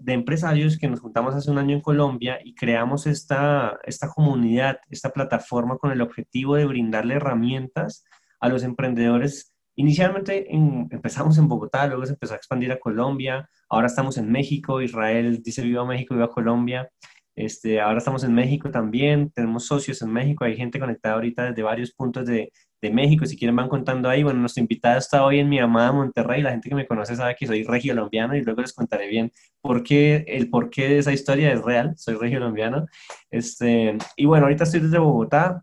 De empresarios que nos juntamos hace un año en Colombia y creamos esta, esta comunidad, esta plataforma con el objetivo de brindarle herramientas a los emprendedores. Inicialmente empezamos en Bogotá, luego se empezó a expandir a Colombia, ahora estamos en México, Israel dice viva México, viva Colombia. Este, ahora estamos en México también, tenemos socios en México, hay gente conectada ahorita desde varios puntos de, de México, si quieren van contando ahí. Bueno, nuestro invitado está hoy en mi amada Monterrey, la gente que me conoce sabe que soy regio colombiano y luego les contaré bien por qué, el porqué de esa historia es real, soy regio colombiano. Este, y bueno, ahorita estoy desde Bogotá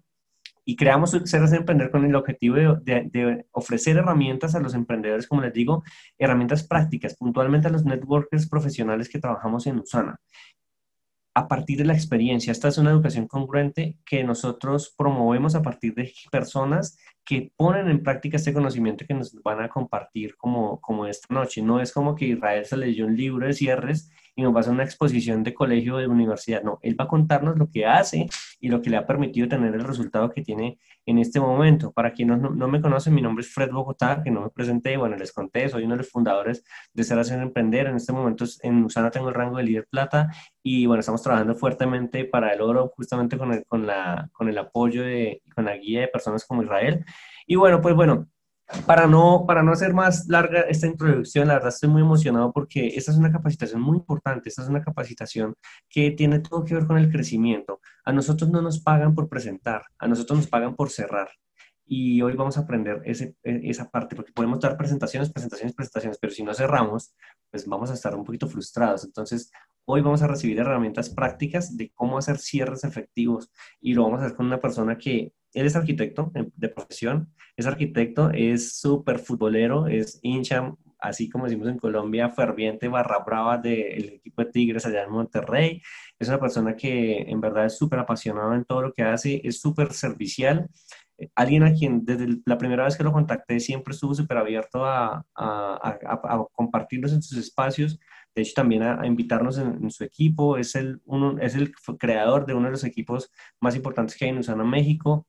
y creamos Ceras Emprender con el objetivo de, de, ofrecer herramientas a los emprendedores, como les digo, herramientas prácticas, puntualmente a los networkers profesionales que trabajamos en Usana a partir de la experiencia. Esta es una educación congruente que nosotros promovemos a partir de personas que ponen en práctica este conocimiento que nos van a compartir como, como esta noche. No es como que Israel se leyó un libro de cierres y nos va a hacer una exposición de colegio o de universidad. No, él va a contarnos lo que hace y lo que le ha permitido tener el resultado que tiene en este momento. Para quienes no, no me conocen, mi nombre es Fred Bogotá, que no me presenté, bueno, les conté, soy uno de los fundadores de Ser Hacer Emprender. En este momento en Usana tengo el rango de líder plata y bueno, estamos trabajando fuertemente para el oro justamente con el, con la, con el apoyo de, con la guía de personas como Israel. Y bueno, pues bueno, para no, para no hacer más larga esta introducción, la verdad estoy muy emocionado porque esta es una capacitación muy importante, esta es una capacitación que tiene todo que ver con el crecimiento. A nosotros no nos pagan por presentar, a nosotros nos pagan por cerrar. Y hoy vamos a aprender ese, e, esa parte, porque podemos dar presentaciones, presentaciones, presentaciones, pero si no cerramos, pues vamos a estar un poquito frustrados. Entonces, hoy vamos a recibir herramientas prácticas de cómo hacer cierres efectivos y lo vamos a hacer con una persona que él es arquitecto de profesión, es arquitecto, es súper futbolero, es hincha, así como decimos en Colombia, ferviente barra brava del equipo de Tigres allá en Monterrey. Es una persona que en verdad es súper apasionada en todo lo que hace, es súper servicial. Alguien a quien desde la primera vez que lo contacté siempre estuvo súper abierto a, a, a, compartirnos en sus espacios, de hecho también a, invitarnos en, su equipo, es el, uno, es el creador de uno de los equipos más importantes que hay en Usana, México,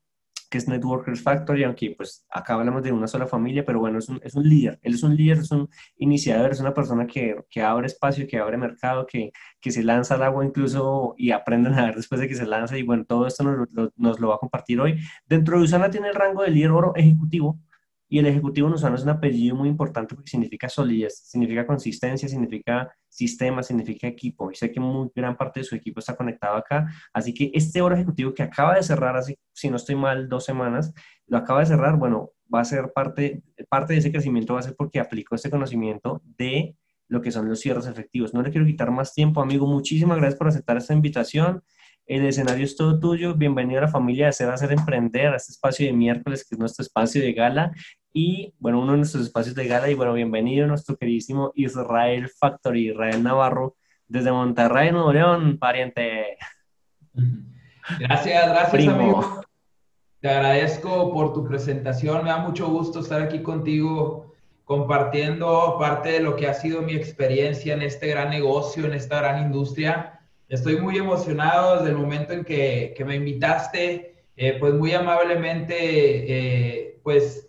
que es Networkers Factory, aunque pues acá hablamos de una sola familia, pero bueno, es un, es un líder, él es un líder, es un iniciador, es una persona que, que abre espacio, que abre mercado, que, que, se lanza al agua incluso y aprende a nadar después de que se lanza y bueno, todo esto nos lo, nos lo va a compartir hoy. Dentro de Usana tiene el rango de líder oro ejecutivo, y el ejecutivo usana es un apellido muy importante porque significa solidez, significa consistencia, significa sistema, significa equipo. Y sé que muy gran parte de su equipo está conectado acá. Así que este oro ejecutivo que acaba de cerrar, así, si no estoy mal, dos semanas, lo acaba de cerrar, bueno, va a ser parte, parte de ese crecimiento, va a ser porque aplicó este conocimiento de lo que son los cierres efectivos. No le quiero quitar más tiempo, amigo. Muchísimas gracias por aceptar esta invitación. El escenario es todo tuyo. Bienvenido a la familia de Hacer Hacer Emprender, a este espacio de miércoles, que es nuestro espacio de gala y bueno, uno de nuestros espacios de gala. Y bueno, bienvenido a nuestro queridísimo Israel Factory, Israel Navarro, desde Monterrey, Nuevo León, pariente. Gracias, gracias, amigo. Te agradezco por tu presentación. Me da mucho gusto estar aquí contigo compartiendo parte de lo que ha sido mi experiencia en este gran negocio, en esta gran industria. Estoy muy emocionado desde el momento en que, que me invitaste, eh, pues muy amablemente, eh, pues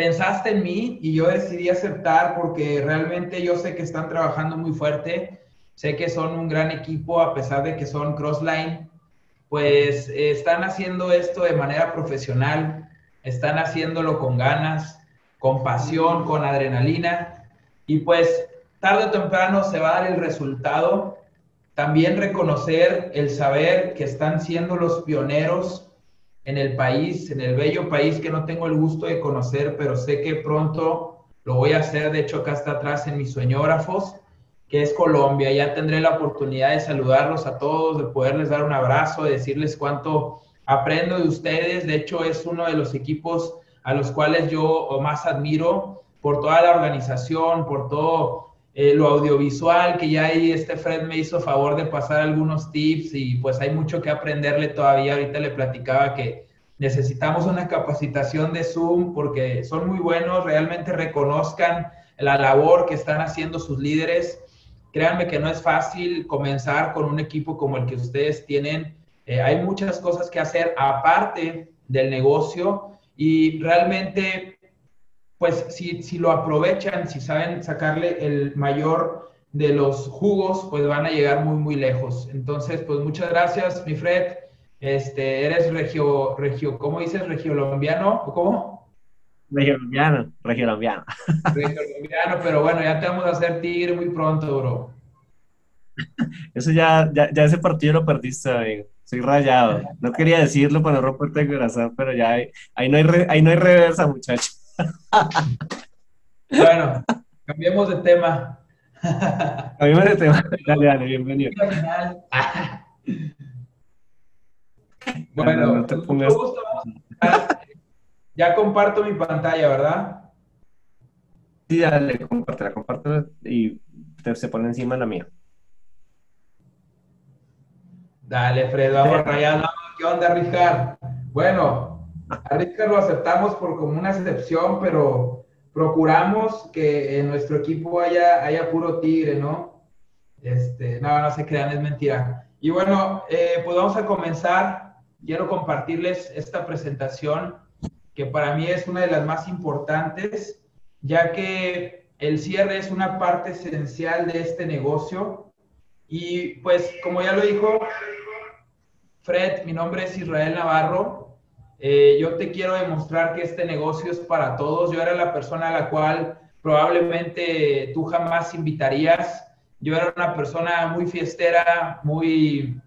pensaste en mí y yo decidí aceptar porque realmente yo sé que están trabajando muy fuerte, sé que son un gran equipo a pesar de que son crossline, pues eh, están haciendo esto de manera profesional, están haciéndolo con ganas, con pasión, con adrenalina. Y pues tarde o temprano se va a dar el resultado. También reconocer el saber que están siendo los pioneros en el país, en el bello país que no tengo el gusto de conocer, pero sé que pronto lo voy a hacer. De hecho, acá está atrás en mis sueñógrafos, que es Colombia. Ya tendré la oportunidad de saludarlos a todos, de poderles dar un abrazo, de decirles cuánto aprendo de ustedes, de hecho es uno de los equipos a los cuales yo más admiro por toda la organización, por todo eh, lo audiovisual, que ya ahí este Fred me hizo favor de pasar algunos tips y pues hay mucho que aprenderle todavía. Ahorita le platicaba que necesitamos una capacitación de Zoom porque son muy buenos, realmente reconozcan la labor que están haciendo sus líderes. Créanme que no es fácil comenzar con un equipo como el que ustedes tienen. Eh, hay muchas cosas que hacer aparte del negocio y realmente pues si, si lo aprovechan, si saben sacarle el mayor de los jugos, pues van a llegar muy, muy lejos. Entonces, pues muchas gracias, mi Fred. Este, eres regio, regio, ¿cómo dices? ¿Regiolombiano? ¿O cómo? Regiolombiano, regiolombiano. Regiolombiano, pero bueno, ya te vamos a hacer tigre muy pronto, bro. Eso ya, ya, ya ese partido lo perdiste, amigo. Soy rayado. No quería decirlo para no romperte el corazón, pero ya hay, ahí, no hay ahí no hay reversa, muchachos bueno, cambiemos de tema. Cambiemos de tema. Dale, dale, bienvenido. bueno, ya comparto mi pantalla, ¿verdad? Sí, dale, compártela, compártela y se pone encima la mía. Dale, Fred, vamos rayando. ¿Qué onda, Richard? Bueno, a lo aceptamos por como una excepción, pero procuramos que en nuestro equipo haya, haya puro tigre, ¿no? Este, no, no se crean, es mentira. Y bueno, eh, pues vamos a comenzar. Quiero compartirles esta presentación que para mí es una de las más importantes, ya que el cierre es una parte esencial de este negocio. Y pues, como ya lo dijo Fred, mi nombre es Israel Navarro, eh, yo te quiero demostrar que este negocio es para todos. Yo era la persona a la cual probablemente tú jamás invitarías. Yo era una persona muy fiestera, muy,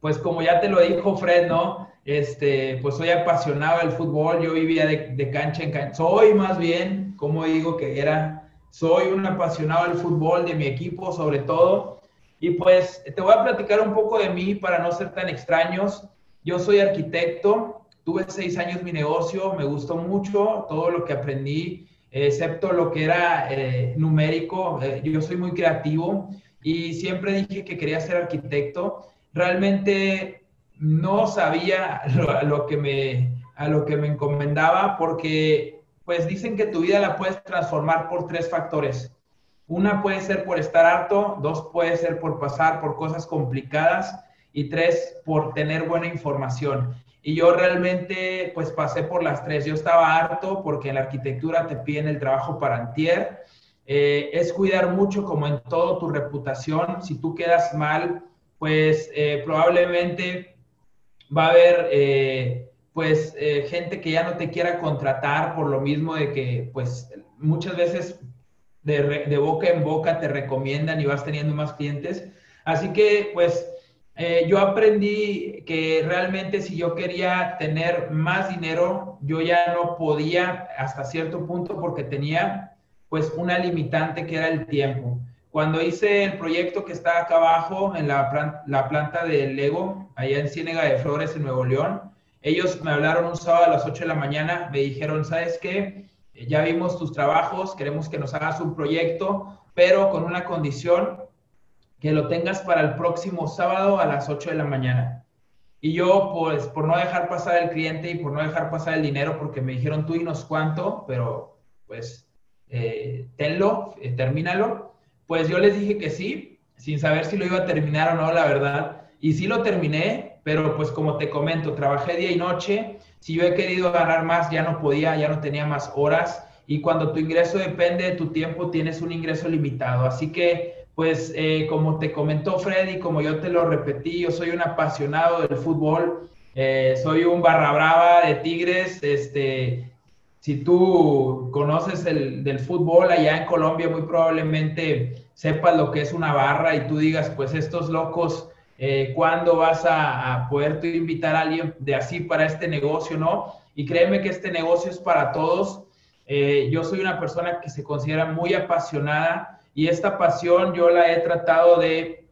pues como ya te lo dijo Fred, ¿no? Este, pues soy apasionado del fútbol, yo vivía de, de cancha en cancha. Soy más bien, como digo que era, soy un apasionado del fútbol, de mi equipo sobre todo. Y pues te voy a platicar un poco de mí para no ser tan extraños. Yo soy arquitecto, Tuve seis años mi negocio, me gustó mucho todo lo que aprendí, excepto lo que era eh, numérico. Eh, yo soy muy creativo y siempre dije que quería ser arquitecto. Realmente no sabía a lo que me, a lo que me encomendaba porque pues dicen que tu vida la puedes transformar por tres factores. Una puede ser por estar harto, dos puede ser por pasar por cosas complicadas y tres por tener buena información. Y yo realmente pues pasé por las tres. Yo estaba harto porque en la arquitectura te piden el trabajo para antier. Eh, es cuidar mucho como en todo tu reputación. Si tú quedas mal, pues eh, probablemente va a haber eh, pues gente que ya no te quiera contratar por lo mismo de que pues muchas veces de, de boca en boca te recomiendan y vas teniendo más clientes. Así que pues eh, yo aprendí que realmente si yo quería tener más dinero, yo ya no podía hasta cierto punto porque tenía pues una limitante que era el tiempo. Cuando hice el proyecto que está acá abajo en la, la planta de Lego, allá en Ciénega de Flores, en Nuevo León, ellos me hablaron un sábado a las 8 de la mañana, me dijeron, ¿sabes qué? Ya vimos tus trabajos, queremos que nos hagas un proyecto, pero con una condición, que lo tengas para el próximo sábado a las 8 de la mañana. Y yo, pues, por no dejar pasar el cliente y por no dejar pasar el dinero, porque me dijeron tú y nos cuánto, pero pues, eh, tenlo, eh, termínalo, pues yo les dije que sí, sin saber si lo iba a terminar o no, la verdad. Y sí lo terminé, pero pues como te comento, trabajé día y noche. Si yo he querido ganar más, ya no podía, ya no tenía más horas. Y cuando tu ingreso depende de tu tiempo, tienes un ingreso limitado. Así que pues eh, como te comentó Freddy, como yo te lo repetí, yo soy un apasionado del fútbol, eh, soy un barra brava de Tigres, este, si tú conoces el del fútbol allá en Colombia, muy probablemente sepas lo que es una barra y tú digas, pues estos locos, eh, ¿cuándo vas a, a poder tú invitar a alguien de así para este negocio, no? Y créeme que este negocio es para todos. yo soy una persona que se considera muy apasionada y esta pasión yo la he tratado de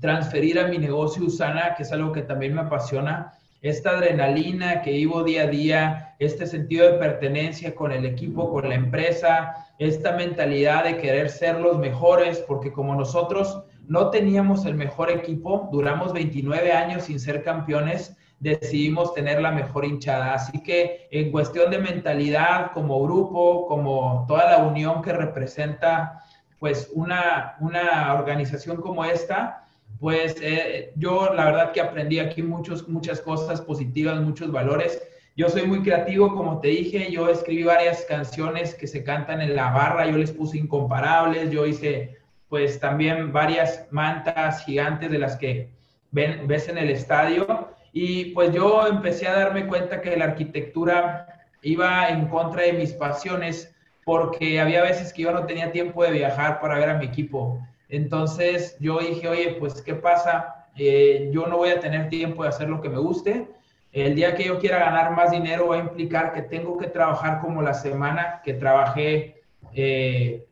transferir a mi negocio Usana, que es algo que también me apasiona. esta adrenalina que vivo día a día, este sentido de pertenencia con el equipo, con la empresa, esta mentalidad de querer ser los mejores, porque como nosotros no teníamos el mejor equipo, duramos 29 años sin ser campeones, decidimos tener la mejor hinchada. Así que en cuestión de mentalidad, como grupo, como toda la unión que representa pues una, una organización como esta, pues eh, yo la verdad que aprendí aquí muchos, muchas cosas positivas, muchos valores. Yo soy muy creativo, como te dije, yo escribí varias canciones que se cantan en la barra, yo les puse incomparables, yo hice pues también varias mantas gigantes de las que ves en el estadio y pues yo empecé a darme cuenta que la arquitectura iba en contra de mis pasiones porque había veces que yo no tenía tiempo de viajar para ver a mi equipo. Entonces yo dije, oye, pues ¿qué pasa? Eh, yo no voy a tener tiempo de hacer lo que me guste. El día que yo quiera ganar más dinero va a implicar que tengo que trabajar como la semana que trabajé, eh,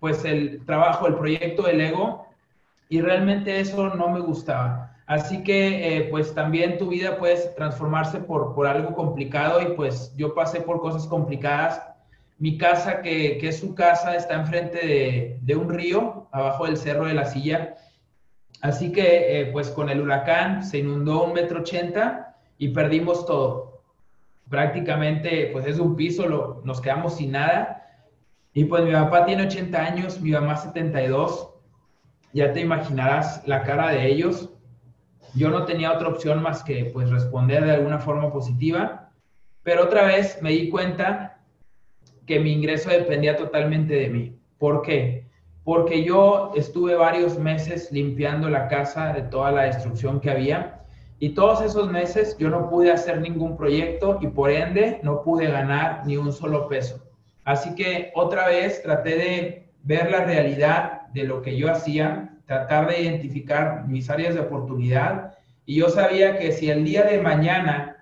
pues el trabajo, el proyecto del ego, y realmente eso no me gustaba. Así que, eh, pues también tu vida puede transformarse por, por algo complicado y pues yo pasé por cosas complicadas mi casa, que, es su casa, está enfrente de, un río, abajo del Cerro de la Silla. Así que, eh, pues con el huracán se inundó un metro ochenta y perdimos todo. Prácticamente, pues es un piso, lo, nos quedamos sin nada. Y pues mi papá tiene 80 años, mi mamá 72. Ya te imaginarás la cara de ellos. Yo no tenía otra opción más que pues responder de alguna forma positiva. Pero otra vez me di cuenta que mi ingreso dependía totalmente de mí. ¿Por qué? Porque yo estuve varios meses limpiando la casa de toda la destrucción que había y todos esos meses yo no pude hacer ningún proyecto y por ende no pude ganar ni un solo peso. Así que otra vez traté de ver la realidad de lo que yo hacía, tratar de identificar mis áreas de oportunidad y yo sabía que si el día de mañana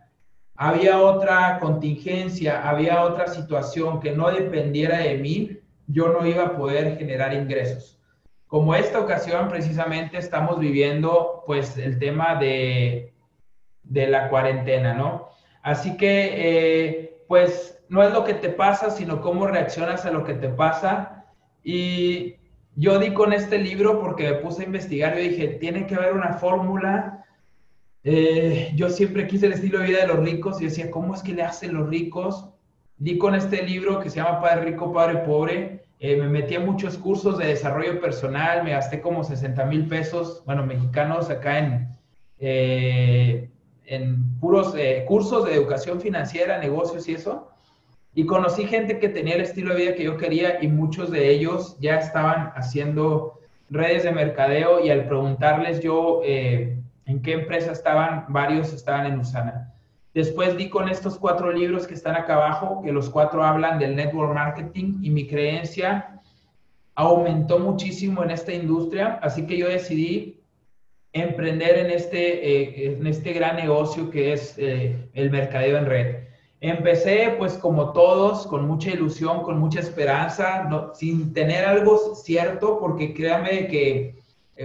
había otra contingencia, había otra situación que no dependiera de mí, yo no iba a poder generar ingresos. Como esta ocasión precisamente estamos viviendo pues el tema de, de la cuarentena, ¿no? Así que eh, pues no es lo que te pasa, sino cómo reaccionas a lo que te pasa. Y yo di con este libro porque me puse a investigar y dije, tiene que haber una fórmula eh, yo siempre quise el estilo de vida de los ricos y decía, ¿cómo es que le hacen los ricos? Di con este libro que se llama Padre Rico, Padre Pobre. Eh, me metí a muchos cursos de desarrollo personal, me gasté como 60 mil pesos, bueno, mexicanos acá en, eh, en puros cursos de educación financiera, negocios y eso. Y conocí gente que tenía el estilo de vida que yo quería y muchos de ellos ya estaban haciendo redes de mercadeo y al preguntarles yo en qué empresa estaban, varios estaban en Usana. Después di con estos cuatro libros que están acá abajo, que los cuatro hablan del network marketing y mi creencia aumentó muchísimo en esta industria, así que yo decidí emprender en este, eh, en este gran negocio que es eh, el mercadeo en red. Empecé pues como todos, con mucha ilusión, con mucha esperanza, sin tener algo cierto, porque créame que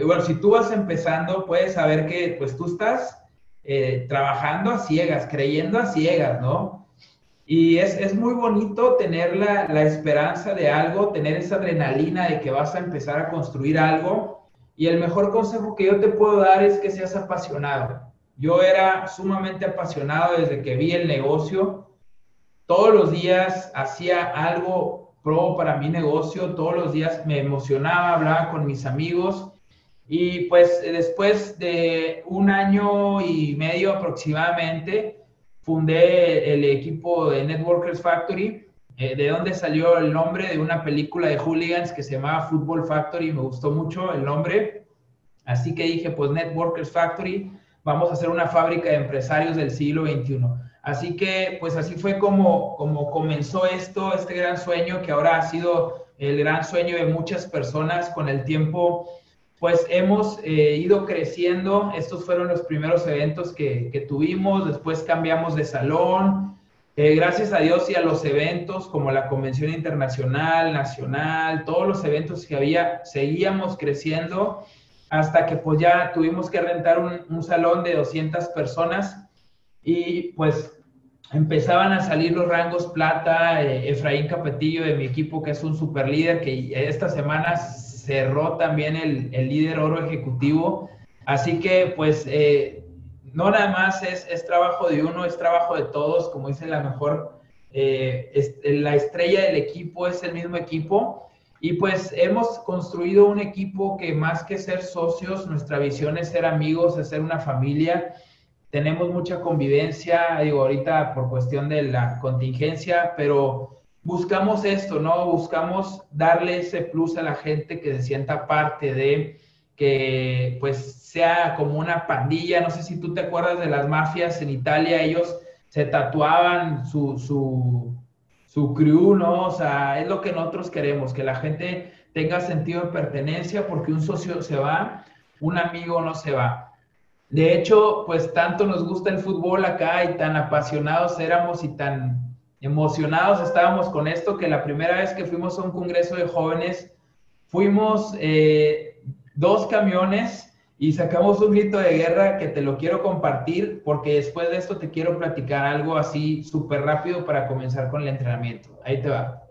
bueno, si tú vas empezando, puedes saber que pues tú estás eh, trabajando a ciegas, creyendo a ciegas, ¿no? Y es, es muy bonito tener la, la, esperanza de algo, tener esa adrenalina de que vas a empezar a construir algo. Y el mejor consejo que yo te puedo dar es que seas apasionado. Yo era sumamente apasionado desde que vi el negocio. Todos los días hacía algo pro para mi negocio, todos los días me emocionaba, hablaba con mis amigos y pues después de un año y medio aproximadamente, fundé el equipo de Networkers Factory, eh, de donde salió el nombre de una película de hooligans que se llamaba Football Factory, me gustó mucho el nombre. Así que dije, pues Networkers Factory, vamos a hacer una fábrica de empresarios del siglo XXI. Así que, pues así fue como, como comenzó esto, este gran sueño que ahora ha sido el gran sueño de muchas personas con el tiempo pues hemos eh, ido creciendo. Estos fueron los primeros eventos que, tuvimos, después cambiamos de salón. Eh, gracias a Dios y a los eventos como la Convención Internacional, Nacional, todos los eventos que había, seguíamos creciendo hasta que pues ya tuvimos que rentar un, un salón de 200 personas y pues empezaban a salir los rangos plata, eh, Efraín Capetillo de mi equipo, que es un super líder, que esta semana cerró también el, el líder oro ejecutivo. Así que pues eh, no nada más es, es, trabajo de uno, es trabajo de todos, como dice la mejor, eh, la estrella del equipo es el mismo equipo. Y pues hemos construido un equipo que más que ser socios, nuestra visión es ser amigos, es ser una familia tenemos mucha convivencia, digo, ahorita por cuestión de la contingencia, pero buscamos esto, ¿no? Buscamos darle ese plus a la gente que se sienta parte de, que pues sea como una pandilla, no sé si tú te acuerdas de las mafias en Italia, ellos se tatuaban su, su, su crew, ¿no? O sea, es lo que nosotros queremos, que la gente tenga sentido de pertenencia, porque un socio se va, un amigo no se va. De hecho, pues tanto nos gusta el fútbol acá y tan apasionados éramos y tan emocionados estábamos con esto que la primera vez que fuimos a un congreso de jóvenes, fuimos eh, dos camiones y sacamos un grito de guerra que te lo quiero compartir porque después de esto te quiero platicar algo así súper rápido para comenzar con el entrenamiento. Ahí te va.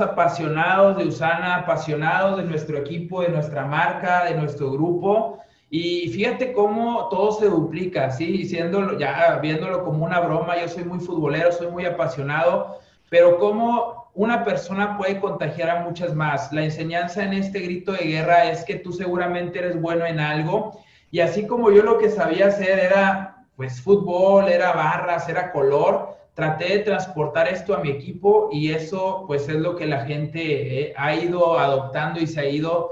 Apasionados de Usana, apasionados de nuestro equipo, de nuestra marca, de nuestro grupo. Y fíjate cómo todo se duplica, ¿sí? Siendo, ya viéndolo como una broma, yo soy muy futbolero, soy muy apasionado, pero cómo una persona puede contagiar a muchas más. La enseñanza en este grito de guerra es que tú seguramente eres bueno en algo y así como yo lo que sabía hacer era pues fútbol, era barras, era color, traté de transportar esto a mi equipo y eso pues es lo que la gente eh, ha ido adoptando y se ha ido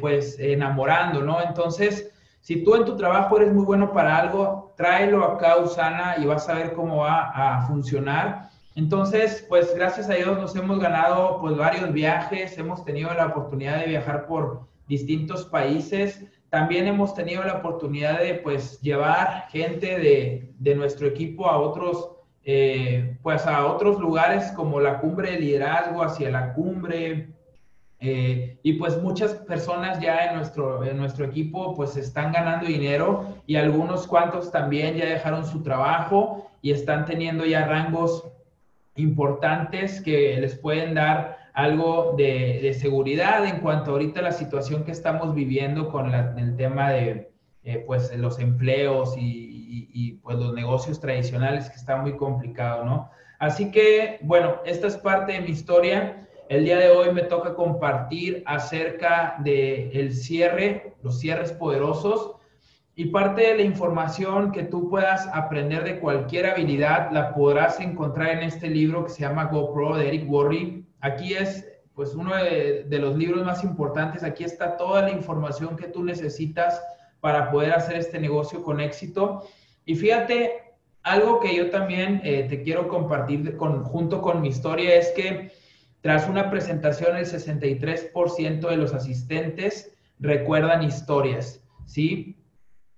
pues enamorando, ¿no? Entonces, si tú en tu trabajo eres muy bueno para algo, tráelo acá, Usana, y vas a ver cómo va a funcionar. Entonces, pues gracias a Dios nos hemos ganado pues varios viajes, hemos tenido la oportunidad de viajar por distintos países. También hemos tenido la oportunidad de pues llevar gente de, de nuestro equipo a otros eh, pues a otros lugares como la cumbre de liderazgo, hacia la cumbre. Eh, y pues muchas personas ya en nuestro, en nuestro equipo pues están ganando dinero y algunos cuantos también ya dejaron su trabajo y están teniendo ya rangos importantes que les pueden dar algo de, seguridad en cuanto ahorita a la situación que estamos viviendo con el tema de eh, pues los empleos y, y, pues los negocios tradicionales que está muy complicado, ¿no? Así que, bueno, esta es parte de mi historia. El día de hoy me toca compartir acerca del el cierre, los cierres poderosos. Y parte de la información que tú puedas aprender de cualquier habilidad la podrás encontrar en este libro que se llama GoPro de Eric Worre. Aquí es pues uno de, de los libros más importantes. Aquí está toda la información que tú necesitas para poder hacer este negocio con éxito. Y fíjate, algo que yo también eh, te quiero compartir junto con mi historia es que tras una presentación el 63% de los asistentes recuerdan historias, ¿sí?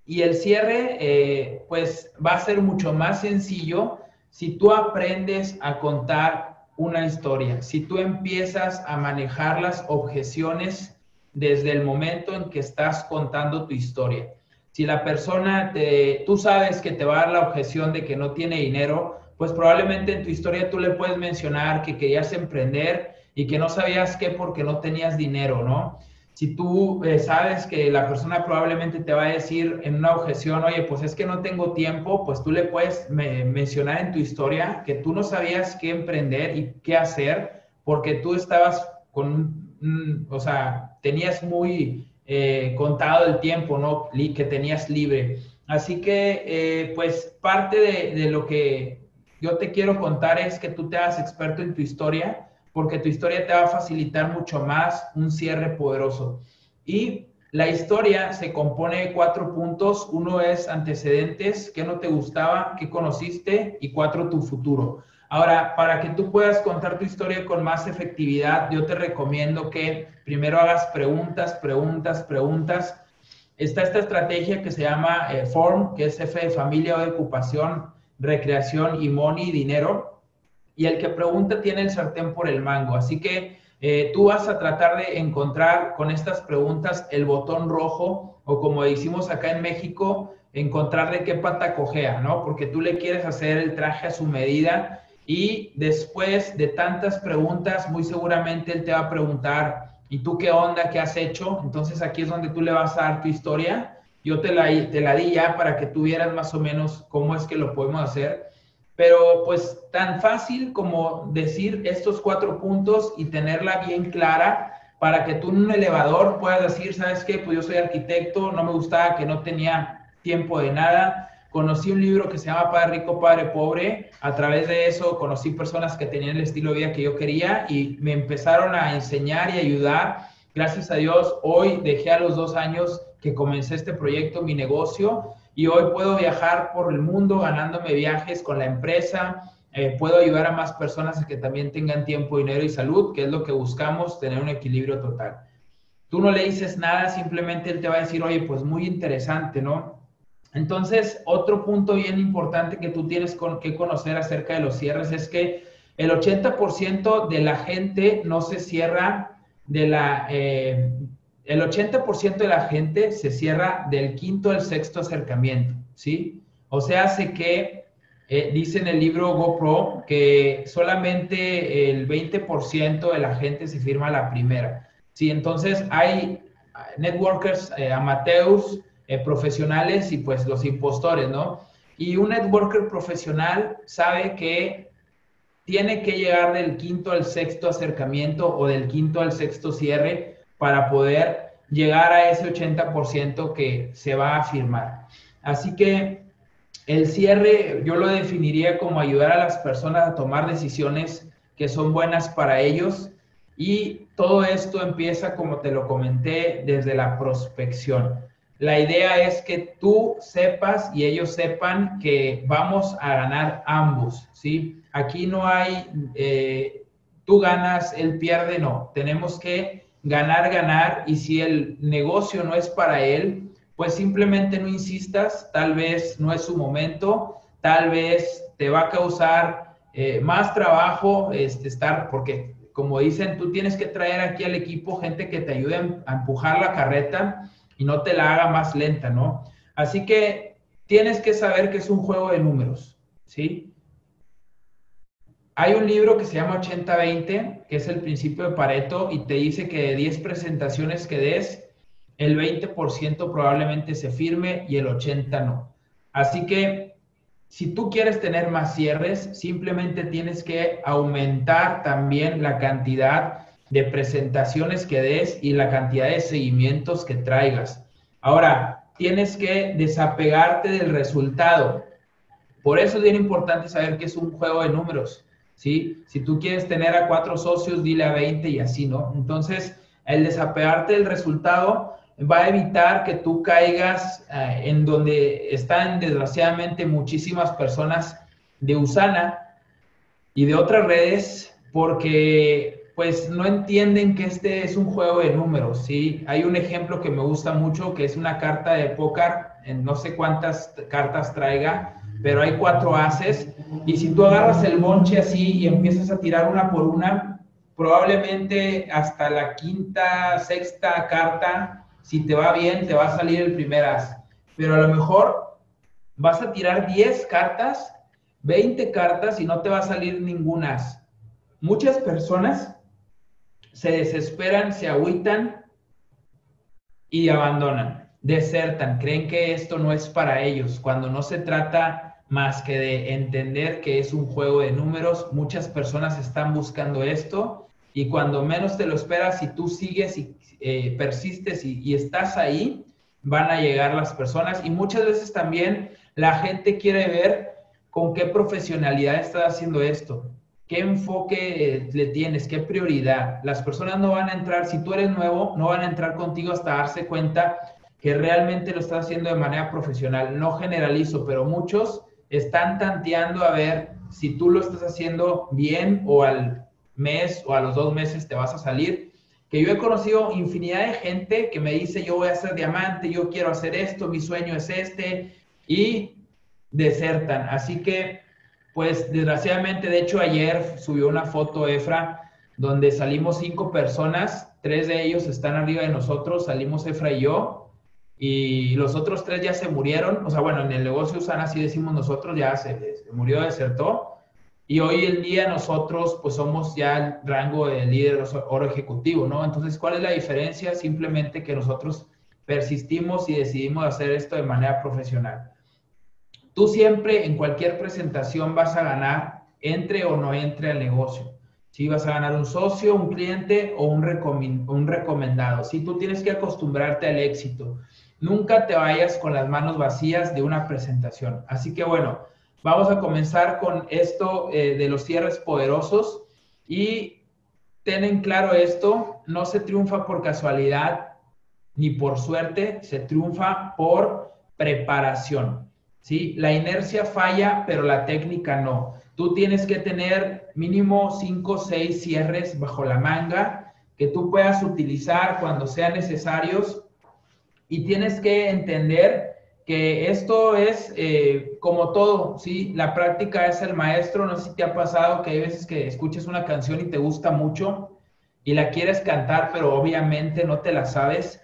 Y el cierre, eh, pues va a ser mucho más sencillo si tú aprendes a contar una historia, si tú empiezas a manejar las objeciones desde el momento en que estás contando tu historia. Si la persona, te, tú sabes que te va a dar la objeción de que no tiene dinero, pues probablemente en tu historia tú le puedes mencionar que querías emprender y que no sabías qué porque no tenías dinero, ¿no? si tú eh, sabes que la persona probablemente te va a decir en una objeción, oye, pues es que no tengo tiempo, pues tú le puedes mencionar en tu historia que tú no sabías qué emprender y qué hacer porque tú estabas con, o sea, tenías muy eh, contado el tiempo, ¿no? Que tenías libre. Así que, eh, pues, parte de, de lo que yo te quiero contar es que tú te hagas experto en tu historia porque tu historia te va a facilitar mucho más un cierre poderoso. Y la historia se compone de cuatro puntos. Uno es antecedentes, qué no te gustaba, qué conociste y cuatro, tu futuro. Ahora, para que tú puedas contar tu historia con más efectividad, yo te recomiendo que primero hagas preguntas, preguntas, preguntas. Está esta estrategia que se llama eh, FORM, que es F de familia o de ocupación, recreación y money, dinero y el que pregunta tiene el sartén por el mango. Así que eh, tú vas a tratar de encontrar con estas preguntas el botón rojo o como decimos acá en México, encontrar de qué pata cojea, ¿no? Porque tú le quieres hacer el traje a su medida y después de tantas preguntas, muy seguramente él te va a preguntar, ¿y tú qué onda? ¿Qué has hecho? Entonces aquí es donde tú le vas a dar tu historia. Yo te la, te la di ya para que tú vieras más o menos cómo es que lo podemos hacer pero pues tan fácil como decir estos cuatro puntos y tenerla bien clara para que tú en un elevador puedas decir, ¿sabes qué? Pues yo soy arquitecto, no me gustaba que no tenía tiempo de nada. Conocí un libro que se llama Padre Rico, Padre Pobre. A través de eso conocí personas que tenían el estilo de vida que yo quería y me empezaron a enseñar y ayudar. Gracias a Dios, hoy dejé a los dos años que comencé este proyecto, mi negocio, y hoy puedo viajar por el mundo ganándome viajes con la empresa, eh, puedo ayudar a más personas a que también tengan tiempo, dinero y salud, que es lo que buscamos, tener un equilibrio total. Tú no le dices nada, simplemente él te va a decir, oye, pues muy interesante, ¿no? Entonces, otro punto bien importante que tú tienes que conocer acerca de los cierres es que el 80% de la gente no se cierra eh, el 80% de la gente se cierra del quinto al sexto acercamiento, ¿sí? O sea, hace que, eh, dice en el libro GoPro, que solamente el 20% de la gente se firma la primera, ¿sí? Entonces, hay networkers eh, amateurs, eh, profesionales y pues los impostores, ¿no? Y un networker profesional sabe que tiene que llegar del quinto al sexto acercamiento o del quinto al sexto cierre para poder llegar a ese 80% que se va a firmar. Así que el cierre yo lo definiría como ayudar a las personas a tomar decisiones que son buenas para ellos y todo esto empieza, como te lo comenté, desde la prospección. La idea es que tú sepas y ellos sepan que vamos a ganar ambos, ¿sí? Aquí no hay, eh, tú ganas, él pierde, no. Tenemos que ganar, ganar, y si el negocio no es para él, pues simplemente no insistas, tal vez no es su momento, tal vez te va a causar eh, más trabajo este, estar, porque como dicen, tú tienes que traer aquí al equipo gente que te ayude a empujar la carreta y no te la haga más lenta, ¿no? Así que tienes que saber que es un juego de números, ¿sí? Hay un libro que se llama 80-20, que es el principio de Pareto, y te dice que de 10 presentaciones que des, el 20% probablemente se firme y el 80% no. Así que si tú quieres tener más cierres, simplemente tienes que aumentar también la cantidad de presentaciones que des y la cantidad de seguimientos que traigas. Ahora, tienes que desapegarte del resultado. Por eso es bien importante saber que es un juego de números. ¿sí? Si tú quieres tener a cuatro socios, dile a 20 y así, ¿no? Entonces, el desapegarte del resultado va a evitar que tú caigas eh, en donde están desgraciadamente muchísimas personas de Usana y de otras redes porque pues no entienden que este es un juego de números, ¿sí? Hay un ejemplo que me gusta mucho que es una carta de póker, no sé cuántas cartas traiga, pero hay cuatro haces y si tú agarras el bonche así y empiezas a tirar una por una, probablemente hasta la quinta, sexta carta, si te va bien, te va a salir el primer as. Pero a lo mejor vas a tirar 10 cartas, 20 cartas y no te va a salir ninguna as. Muchas personas se desesperan, se agüitan y abandonan, desertan, creen que esto no es para ellos, cuando no se trata más que de entender que es un juego de números, muchas personas están buscando esto y cuando menos te lo esperas, si tú sigues y eh, persistes y, estás ahí, van a llegar las personas. Y muchas veces también la gente quiere ver con qué profesionalidad estás haciendo esto, qué enfoque eh, le tienes, qué prioridad. Las personas no van a entrar, si tú eres nuevo, no van a entrar contigo hasta darse cuenta que realmente lo estás haciendo de manera profesional. No generalizo, pero muchos están tanteando a ver si tú lo estás haciendo bien o al mes o a los dos meses te vas a salir que yo he conocido infinidad de gente que me dice, yo voy a ser diamante, yo quiero hacer esto, mi sueño es este, y desertan. Así que, pues desgraciadamente, de hecho ayer subió una foto Efra donde salimos cinco personas, tres de ellos están arriba de nosotros, salimos Efra y yo, y los otros tres ya se murieron, o sea, bueno, en el negocio usan así decimos nosotros, ya se, se murió, desertó, y hoy en día nosotros pues somos ya el rango de líder oro ejecutivo, ¿no? Entonces, ¿cuál es la diferencia? Simplemente que nosotros persistimos y decidimos hacer esto de manera profesional. Tú siempre en cualquier presentación vas a ganar, entre o no entre al negocio. Si vas a ganar un socio, un cliente o un, recomendado. Si tú tienes que acostumbrarte al éxito. Nunca te vayas con las manos vacías de una presentación. Así que bueno, Vamos a comenzar con esto eh, de los cierres poderosos y ten claro esto, no se triunfa por casualidad ni por suerte, se triunfa por preparación. ¿Sí? La inercia falla, pero la técnica no. Tú tienes que tener mínimo 5 o 6 cierres bajo la manga que tú puedas utilizar cuando sean necesarios y tienes que entender que esto es eh, como todo, ¿sí? La práctica es el maestro. No sé si te ha pasado que hay veces que escuches una canción y te gusta mucho y la quieres cantar, pero obviamente no te la sabes.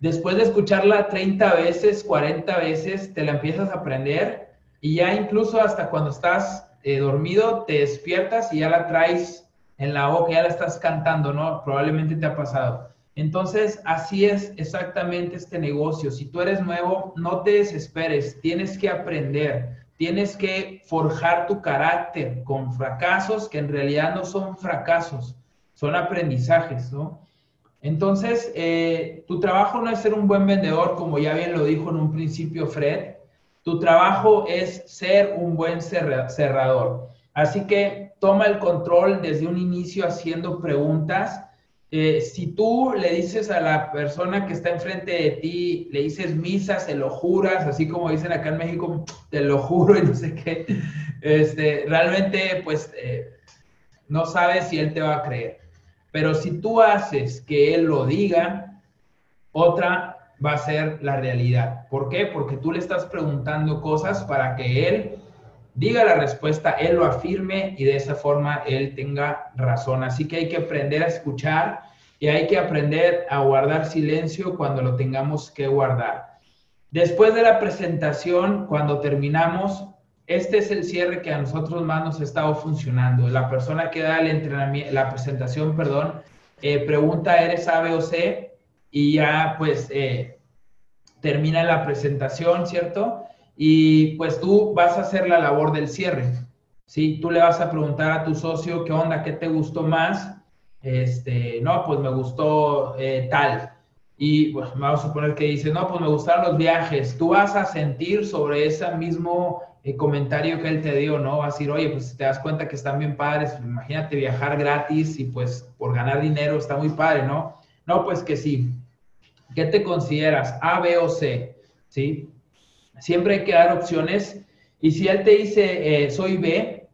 Después de escucharla 30 veces, 40 veces, te la empiezas a aprender y ya incluso hasta cuando estás eh, dormido te despiertas y ya la traes en la boca, ya la estás cantando, ¿no? Probablemente te ha pasado. Entonces, así es exactamente este negocio. Si tú eres nuevo, no te desesperes, tienes que aprender, tienes que forjar tu carácter con fracasos que en realidad no son fracasos, son aprendizajes, ¿no? Entonces, eh, tu trabajo no es ser un buen vendedor, como ya bien lo dijo en un principio Fred, tu trabajo es ser un buen cerrador. Así que toma el control desde un inicio haciendo preguntas eh, si tú le dices a la persona que está enfrente de ti, le dices misa, se lo juras, así como dicen acá en México, te lo juro y no sé qué, este, realmente pues eh, no sabes si él te va a creer. Pero si tú haces que él lo diga, otra va a ser la realidad. ¿Por qué? Porque tú le estás preguntando cosas para que él diga la respuesta, él lo afirme y de esa forma él tenga razón. Así que hay que aprender a escuchar y hay que aprender a guardar silencio cuando lo tengamos que guardar. Después de la presentación, cuando terminamos, este es el cierre que a nosotros más nos ha estado funcionando. La persona que da el entrenamiento, la presentación, perdón, eh, pregunta, ¿eres A, B o C? Y ya pues eh, termina la presentación, ¿cierto? y pues tú vas a hacer la labor del cierre. ¿sí? Tú le vas a preguntar a tu socio qué onda, qué te gustó más. Este, no, pues me gustó eh, tal. Y vamos a suponer que dice, no, pues me gustaron los viajes. Tú vas a sentir sobre ese mismo eh, comentario que él te dio, ¿no? Vas a decir, oye, pues si te das cuenta que están bien padres, imagínate viajar gratis y pues por ganar dinero está muy padre, ¿no? No, pues que sí. ¿Qué te consideras? A, B o C, ¿sí? Siempre hay que dar opciones. Y si él te dice, eh, soy B,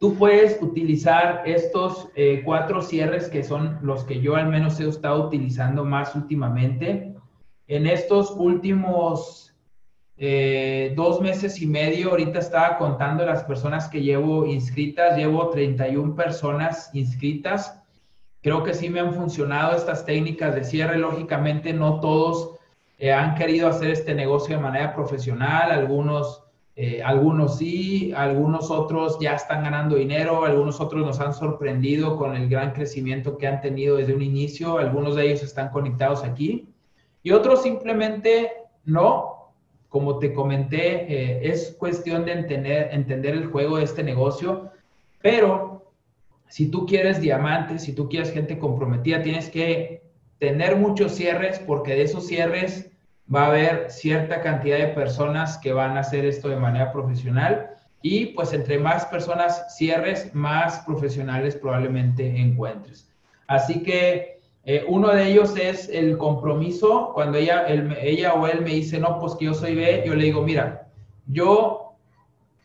tú puedes utilizar estos eh, cuatro cierres que son los que yo al menos he estado utilizando más últimamente. En estos últimos eh, dos meses y medio, ahorita estaba contando las personas que llevo inscritas, llevo 31 personas inscritas. Creo que sí me han funcionado estas técnicas de cierre. Lógicamente no todos eh, han querido hacer este negocio de manera profesional, algunos, eh, algunos sí, algunos otros ya están ganando dinero, algunos otros nos han sorprendido con el gran crecimiento que han tenido desde un inicio, algunos de ellos están conectados aquí. Y otros simplemente no, como te comenté, eh, es cuestión de entender, entender el juego de este negocio, pero si tú quieres diamantes, si tú quieres gente comprometida, tienes que tener muchos cierres porque de esos cierres va a haber cierta cantidad de personas que van a hacer esto de manera profesional y pues entre más personas cierres, más profesionales probablemente encuentres. Así que eh, uno de ellos es el compromiso. Cuando ella, ella o él me dice, no, pues que yo soy B, yo le digo, mira, yo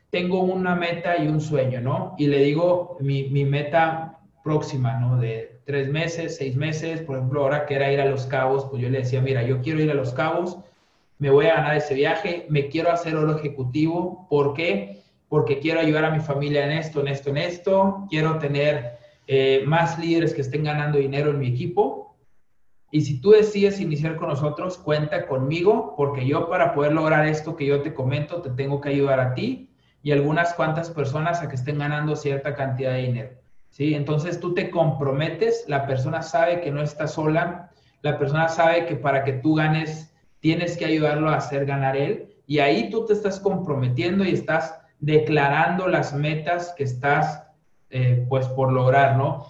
tengo una meta y un sueño, ¿no? Y le digo mi, mi meta próxima, ¿no? De tres meses, seis meses, por ejemplo, ahora que era ir a Los Cabos, pues yo le decía, mira, yo quiero ir a Los Cabos, me voy a ganar ese viaje, me quiero hacer oro ejecutivo, ¿por qué? Porque quiero ayudar a mi familia en esto, en esto, en esto, quiero tener eh, más líderes que estén ganando dinero en mi equipo. Y si tú decides iniciar con nosotros, cuenta conmigo, porque yo para poder lograr esto que yo te comento, te tengo que ayudar a ti y algunas cuantas personas a que estén ganando cierta cantidad de dinero. ¿sí? Entonces tú te comprometes, la persona sabe que no está sola, la persona sabe que para que tú ganes tienes que ayudarlo a hacer ganar él y ahí tú te estás comprometiendo y estás declarando las metas que estás eh, pues por lograr, ¿no?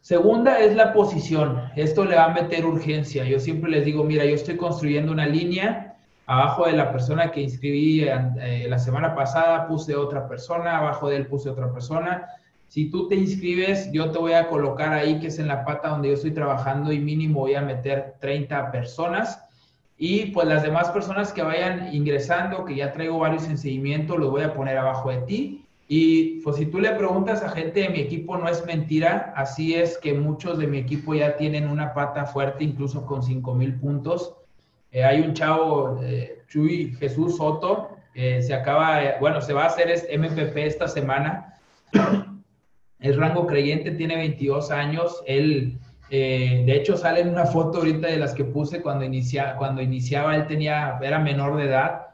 Segunda es la posición. Esto le va a meter urgencia. Yo siempre les digo, mira, yo estoy construyendo una línea. Abajo de la persona que inscribí eh, la semana pasada puse otra persona, abajo de él puse otra persona. Si tú te inscribes, yo te voy a colocar ahí, que es en la pata donde yo estoy trabajando y mínimo voy a meter 30 personas. Y pues las demás personas que vayan ingresando, que ya traigo varios en seguimiento, los voy a poner abajo de ti. Y pues si tú le preguntas a gente de mi equipo, no es mentira. Así es que muchos de mi equipo ya tienen una pata fuerte, incluso con 5 mil puntos. Eh, hay un chavo, eh, Chuy Jesús Soto, se acaba, bueno, se va a hacer este MPP esta semana es rango creyente, tiene 22 años. Él, eh, de hecho, sale en una foto ahorita de las que puse cuando, inicia, cuando iniciaba, él tenía, era menor de edad.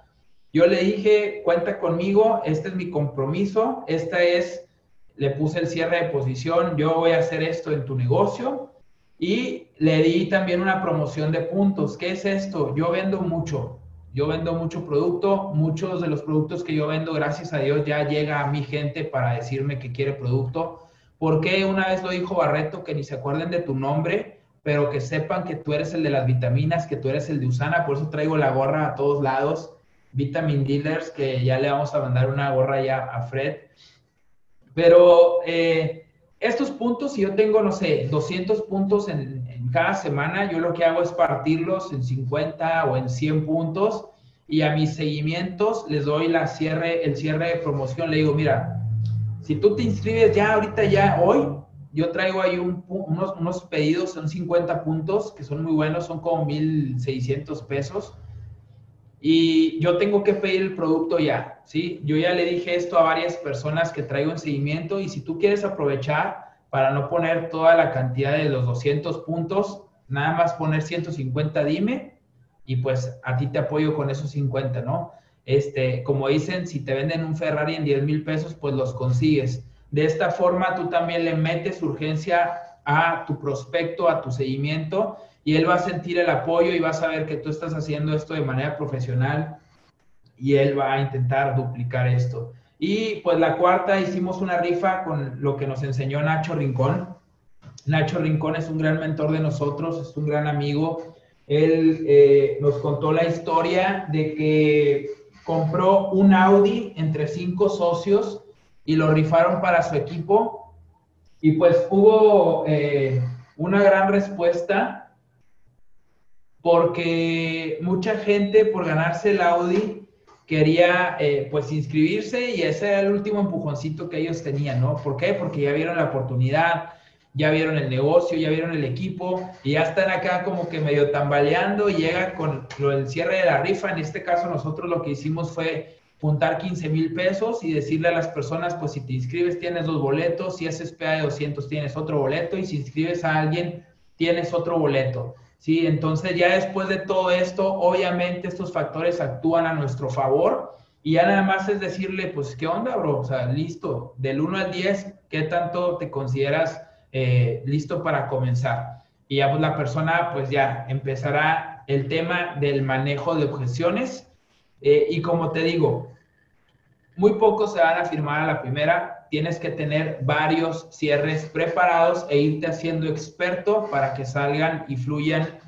Yo le dije, cuenta conmigo, este es mi compromiso, esta es, le puse el cierre de posición, yo voy a hacer esto en tu negocio y le di también una promoción de puntos. ¿Qué es esto? Yo vendo mucho, yo vendo mucho producto, muchos de los productos que yo vendo, gracias a Dios, ya llega a mi gente para decirme que quiere producto. Porque una vez lo dijo Barreto, que ni se acuerden de tu nombre, pero que sepan que tú eres el de las vitaminas, que tú eres el de Usana, por eso traigo la gorra a todos lados. Vitamin Dealers, que ya le vamos a mandar una gorra ya a Fred. Pero eh, estos puntos, si yo tengo, no sé, 200 puntos en, cada semana, yo lo que hago es partirlos en 50 o en 100 puntos y a mis seguimientos les doy la cierre, el cierre de promoción. Le digo, mira, si tú te inscribes ya ahorita, ya hoy, yo traigo ahí unos, unos pedidos, son 50 puntos, que son muy buenos, son como 1,600 pesos. Y yo tengo que pedir el producto ya, ¿sí? Yo ya le dije esto a varias personas que traigo en seguimiento y si tú quieres aprovechar, para no poner toda la cantidad de los 200 puntos, nada más poner 150, dime, y pues a ti te apoyo con esos 50, ¿no? Este, como dicen, si te venden un Ferrari en 10 mil pesos, pues los consigues. De esta forma, tú también le metes urgencia a tu prospecto, a tu seguimiento, y él va a sentir el apoyo y va a saber que tú estás haciendo esto de manera profesional y él va a intentar duplicar esto. Y pues la cuarta hicimos una rifa con lo que nos enseñó Nacho Rincón. Nacho Rincón es un gran mentor de nosotros, es un gran amigo. Él eh, nos contó la historia de que compró un Audi entre cinco socios y lo rifaron para su equipo. Y pues hubo eh, una gran respuesta porque mucha gente por ganarse el Audi quería eh, pues inscribirse y ese era el último empujoncito que ellos tenían, ¿no? ¿Por qué? Porque ya vieron la oportunidad, ya vieron el negocio, ya vieron el equipo y ya están acá como que medio tambaleando y llega con lo del cierre de la rifa. En este caso nosotros lo que hicimos fue juntar 15 mil pesos y decirle a las personas, pues si te inscribes tienes dos boletos, si haces PA de 200 tienes otro boleto y si inscribes a alguien tienes otro boleto. ¿Sí? Entonces ya después de todo esto, obviamente estos factores actúan a nuestro favor y ya nada más es decirle, pues, ¿qué onda, bro? O sea, listo, del 1 al 10, ¿qué tanto te consideras eh, listo para comenzar? Y ya pues la persona pues ya empezará el tema del manejo de objeciones. Eh, y como te digo, muy pocos se van a firmar a la primera. Tienes que tener varios cierres preparados e irte haciendo experto para que salgan y fluyan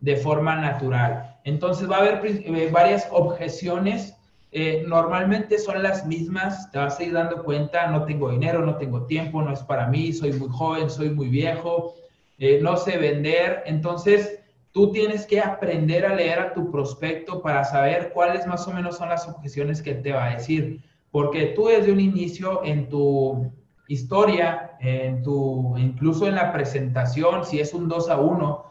de forma natural. Entonces va a haber eh, varias objeciones. Eh, normalmente son las mismas, te vas a ir dando cuenta, no tengo dinero, no tengo tiempo, no es para mí, soy muy joven, soy muy viejo, eh, no sé vender. Entonces, tú tienes que aprender a leer a tu prospecto para saber cuáles más o menos son las objeciones que te va a decir. Porque tú desde un inicio en tu historia, en tu, incluso en la presentación, si es un 2 a 1,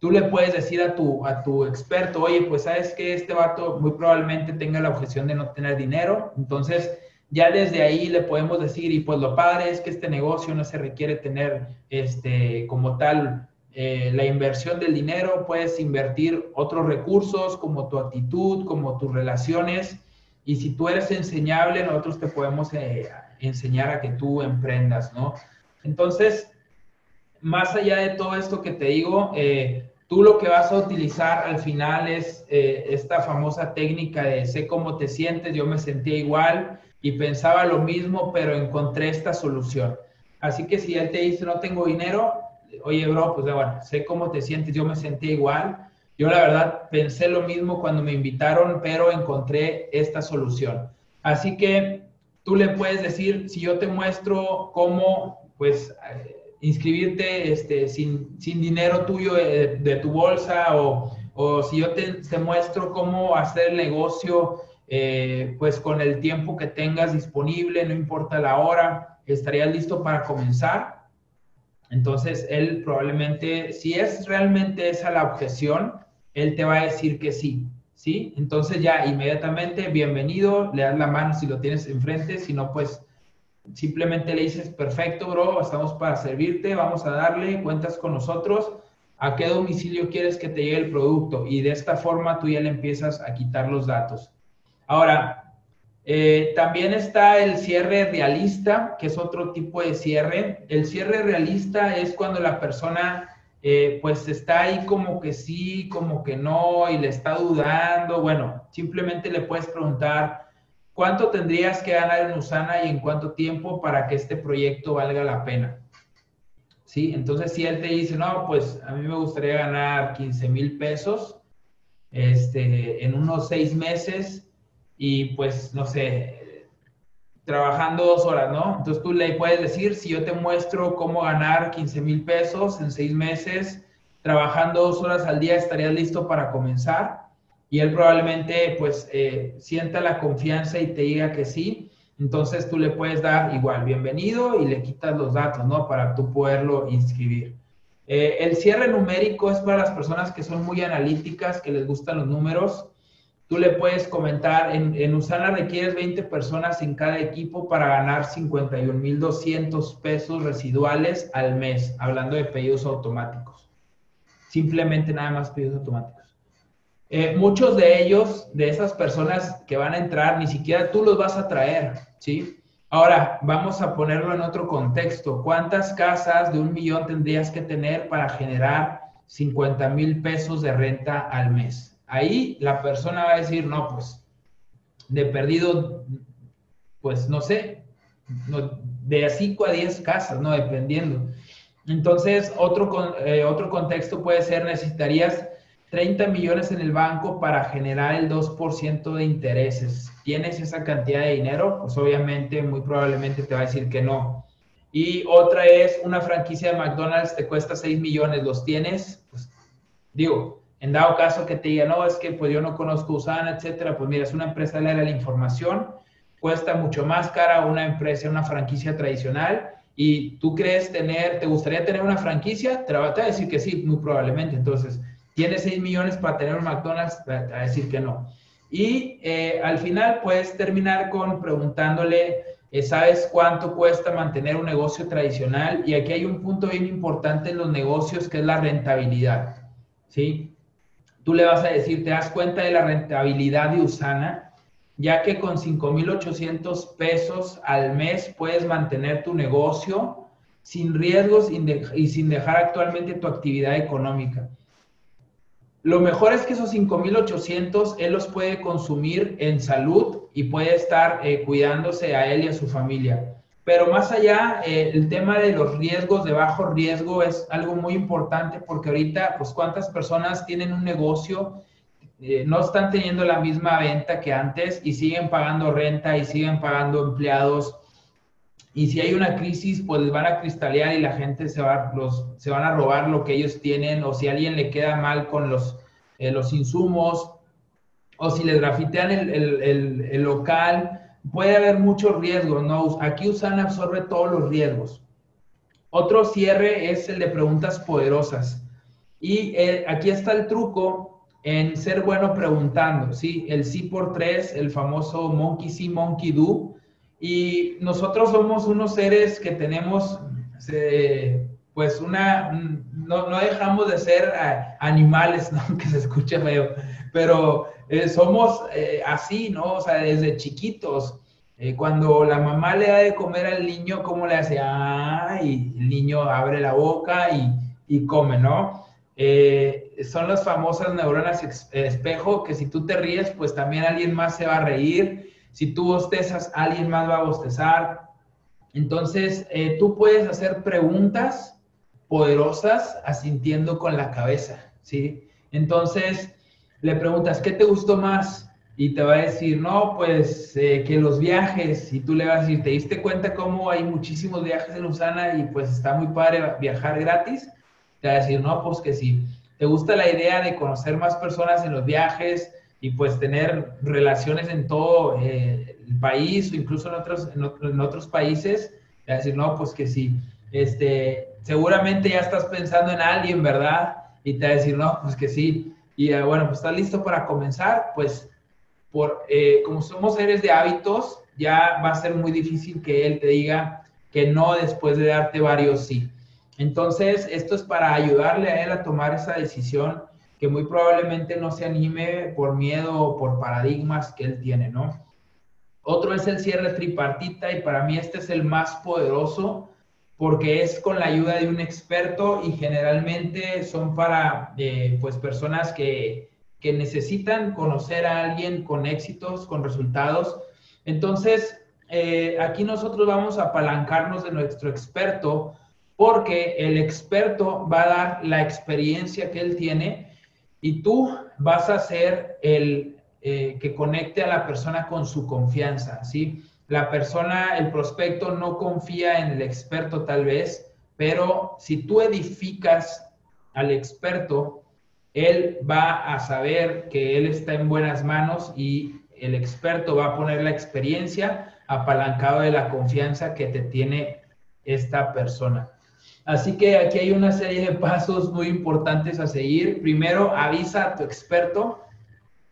tú le puedes decir a tu, a tu experto, oye, pues sabes que este vato muy probablemente tenga la objeción de no tener dinero, entonces ya desde ahí le podemos decir, y pues lo padre es que este negocio no se requiere tener este, como tal eh, la inversión del dinero, puedes invertir otros recursos como tu actitud, como tus relaciones, y si tú eres enseñable, nosotros te podemos eh, enseñar a que tú emprendas, ¿no? Entonces, más allá de todo esto que te digo, eh, tú lo que vas a utilizar al final es eh, esta famosa técnica de sé cómo te sientes, yo me sentía igual y pensaba lo mismo, pero encontré esta solución. Así que si él te dice no tengo dinero, oye bro, pues bueno, sé cómo te sientes, yo me sentía igual. Yo la verdad pensé lo mismo cuando me invitaron, pero encontré esta solución. Así que tú le puedes decir, si yo te muestro cómo, pues inscribirte este, sin, sin dinero tuyo de, tu bolsa o, o si yo te, te, muestro cómo hacer el negocio, eh, pues con el tiempo que tengas disponible, no importa la hora, estarías listo para comenzar. Entonces, él probablemente, si es realmente esa la objeción, él te va a decir que sí, ¿sí? Entonces ya inmediatamente, bienvenido, le das la mano si lo tienes enfrente, si no, pues Simplemente le dices, perfecto, bro, estamos para servirte, vamos a darle, cuentas con nosotros, a qué domicilio quieres que te llegue el producto y de esta forma tú ya le empiezas a quitar los datos. Ahora, eh, también está el cierre realista, que es otro tipo de cierre. El cierre realista es cuando la persona eh, pues está ahí como que sí, como que no, y le está dudando. Bueno, simplemente le puedes preguntar, ¿Cuánto tendrías que ganar en Usana y en cuánto tiempo para que este proyecto valga la pena? ¿Sí? Entonces, si él te dice, no, pues a mí me gustaría ganar 15 mil pesos este, en unos seis meses y pues, no sé, trabajando dos horas, ¿no? Entonces tú le puedes decir, si yo te muestro cómo ganar 15 mil pesos en seis meses, trabajando dos horas al día, ¿estarías listo para comenzar? y él probablemente pues eh, sienta la confianza y te diga que sí, entonces tú le puedes dar igual bienvenido y le quitas los datos, ¿no? Para tú poderlo inscribir. Eh, el cierre numérico es para las personas que son muy analíticas, que les gustan los números. Tú le puedes comentar, en, en Usana requieres 20 personas en cada equipo para ganar 51.200 pesos residuales al mes, hablando de pedidos automáticos. Simplemente nada más pedidos automáticos. Eh, muchos de ellos, de esas personas que van a entrar, ni siquiera tú los vas a traer, ¿sí? Ahora, vamos a ponerlo en otro contexto. ¿Cuántas casas de un millón tendrías que tener para generar 50 mil pesos de renta al mes? Ahí la persona va a decir, no, pues, de perdido, pues, no sé, de 5 a 10 casas, ¿no? Dependiendo. Entonces, otro, eh, otro contexto puede ser, necesitarías 30 millones en el banco para generar el 2% de intereses. ¿Tienes esa cantidad de dinero? Pues obviamente, muy probablemente te va a decir que no. Y otra es una franquicia de McDonald's te cuesta 6 millones, ¿los tienes? Pues digo, en dado caso que te diga, no, es que pues yo no conozco Usana, etcétera, pues mira, es una empresa de la información, cuesta mucho más cara una empresa, una franquicia tradicional, y tú crees tener, ¿te gustaría tener una franquicia? Te va a decir que sí, muy probablemente. Entonces, ¿Tienes 6 millones para tener un McDonald's? A decir que no. Y eh, al final puedes terminar con preguntándole, eh, ¿sabes cuánto cuesta mantener un negocio tradicional? Y aquí hay un punto bien importante en los negocios que es la rentabilidad. ¿Sí? Tú le vas a decir, ¿te das cuenta de la rentabilidad de Usana? Ya que con 5,800 pesos al mes puedes mantener tu negocio sin riesgos y sin dejar actualmente tu actividad económica. lo mejor es que esos 5.800 él los puede consumir en salud y puede estar eh, cuidándose a él y a su familia. Pero más allá, eh, el tema de los riesgos de bajo riesgo es algo muy importante porque ahorita, pues cuántas personas tienen un negocio, eh, no están teniendo la misma venta que antes y siguen pagando renta y siguen pagando empleados. Y si hay una crisis, pues les van a cristalear y la gente se, va, los, se van a robar lo que ellos tienen, o si a alguien le queda mal con los, eh, los insumos, o si les grafitean el, el, el, local, puede haber muchos riesgos, ¿no? Aquí Usana absorbe todos los riesgos. Otro cierre es el de preguntas poderosas. Y eh, aquí está el truco en ser bueno preguntando, ¿sí? El sí por tres, el famoso monkey see, monkey do. Y nosotros somos unos seres que tenemos, pues, una, no, no, dejamos de ser animales, ¿no? Que se escucha feo, pero eh, somos eh, así, ¿no? O sea, desde chiquitos. Eh, cuando la mamá le da de comer al niño, ¿cómo le hace? Ah, y el niño abre la boca y, y come, ¿no? son las famosas neuronas espejo, que si tú te ríes, pues también alguien más se va a reír. Si tú bostezas, alguien más va a bostezar. Entonces, tú puedes hacer preguntas poderosas asintiendo con la cabeza, ¿sí? Entonces, le preguntas, ¿qué te gustó más? Y te va a decir, no, pues eh, que los viajes, y tú le vas a decir, ¿te diste cuenta cómo hay muchísimos viajes en Usana y pues está muy padre viajar gratis? Te va a decir, no, pues que sí. ¿Te gusta la idea de conocer más personas en los viajes y pues tener relaciones en todo eh, el país o incluso en otros, en, otros países? Te va a decir, no, pues que sí. Este, seguramente ya estás pensando en alguien, ¿verdad? Y te va a decir, no, pues que sí. Y eh, bueno, pues estás listo para comenzar, pues por, eh, como somos seres de hábitos, ya va a ser muy difícil que él te diga que no después de darte varios sí. Entonces, esto es para ayudarle a él a tomar esa decisión que muy probablemente no se anime por miedo o por paradigmas que él tiene, ¿no? Otro es el cierre tripartita y para mí este es el más poderoso porque es con la ayuda de un experto y generalmente son para eh, pues personas que, que, necesitan conocer a alguien con éxitos, con resultados. Entonces, eh, aquí nosotros vamos a apalancarnos de nuestro experto porque el experto va a dar la experiencia que él tiene y tú vas a ser el eh, que conecte a la persona con su confianza, ¿sí? La persona, el prospecto no confía en el experto tal vez, pero si tú edificas al experto, él va a saber que él está en buenas manos y el experto va a poner la experiencia apalancado de la confianza que te tiene esta persona. Así que aquí hay una serie de pasos muy importantes a seguir. Primero, avisa a tu experto.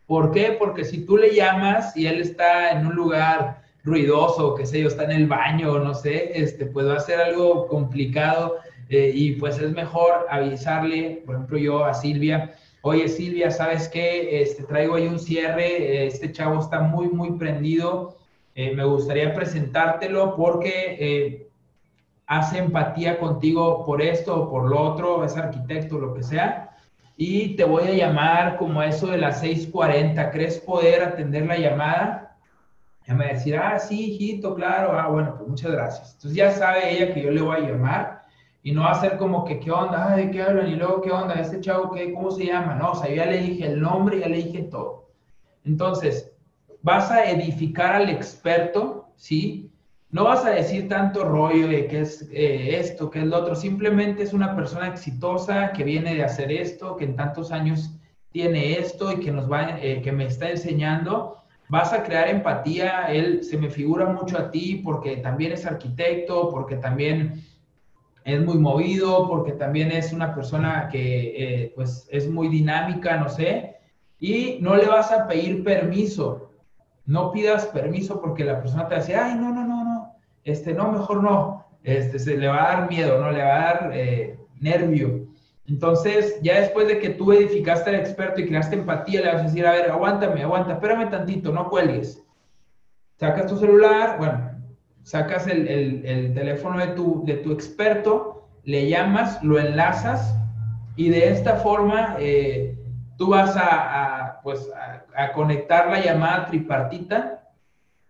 ¿Por qué? Porque si tú le llamas y él está en un lugar ruidoso, qué sé yo, está en el baño, no sé, este, pues va a ser algo complicado eh, y pues es mejor avisarle, por ejemplo, yo a Silvia, oye Silvia, ¿sabes qué? Este, traigo ahí un cierre, este chavo está muy, muy prendido, eh, me gustaría presentártelo porque eh, hace empatía contigo por esto o por lo otro, es arquitecto, lo que sea. Y te voy a llamar como eso de las 6:40. ¿Crees poder atender la llamada? Ella me va a decir, ah, sí, hijito, claro, ah, bueno, pues muchas gracias. Entonces ya sabe ella que yo le voy a llamar y no va a ser como que, ¿qué onda? ¿de qué hablan? Y luego, ¿qué onda? ¿Este chavo qué? ¿Cómo se llama? No, o sea, yo ya le dije el nombre, ya le dije todo. Entonces, vas a edificar al experto, ¿sí? No vas a decir tanto rollo de qué es eh, esto, qué es lo otro. Simplemente es una persona exitosa que viene de hacer esto, que en tantos años tiene esto y que nos va, eh, que me está enseñando vas a crear empatía, él se me figura mucho a ti porque también es arquitecto, porque también es muy movido, porque también es una persona que eh, pues es muy dinámica, no sé, y no le vas a pedir permiso, no pidas permiso porque la persona te dice, ay, no, no, no, no, este, no, mejor no, este, se le va a dar miedo, no, le va a dar eh, nervio. Entonces, ya después de que tú edificaste al experto y creaste empatía, le vas a decir, a ver, aguántame, aguanta, espérame tantito, no cuelgues. Sacas tu celular, bueno, sacas el, teléfono de tu, de tu experto, le llamas, lo enlazas y de esta forma, eh, tú vas a, pues, a, conectar la llamada tripartita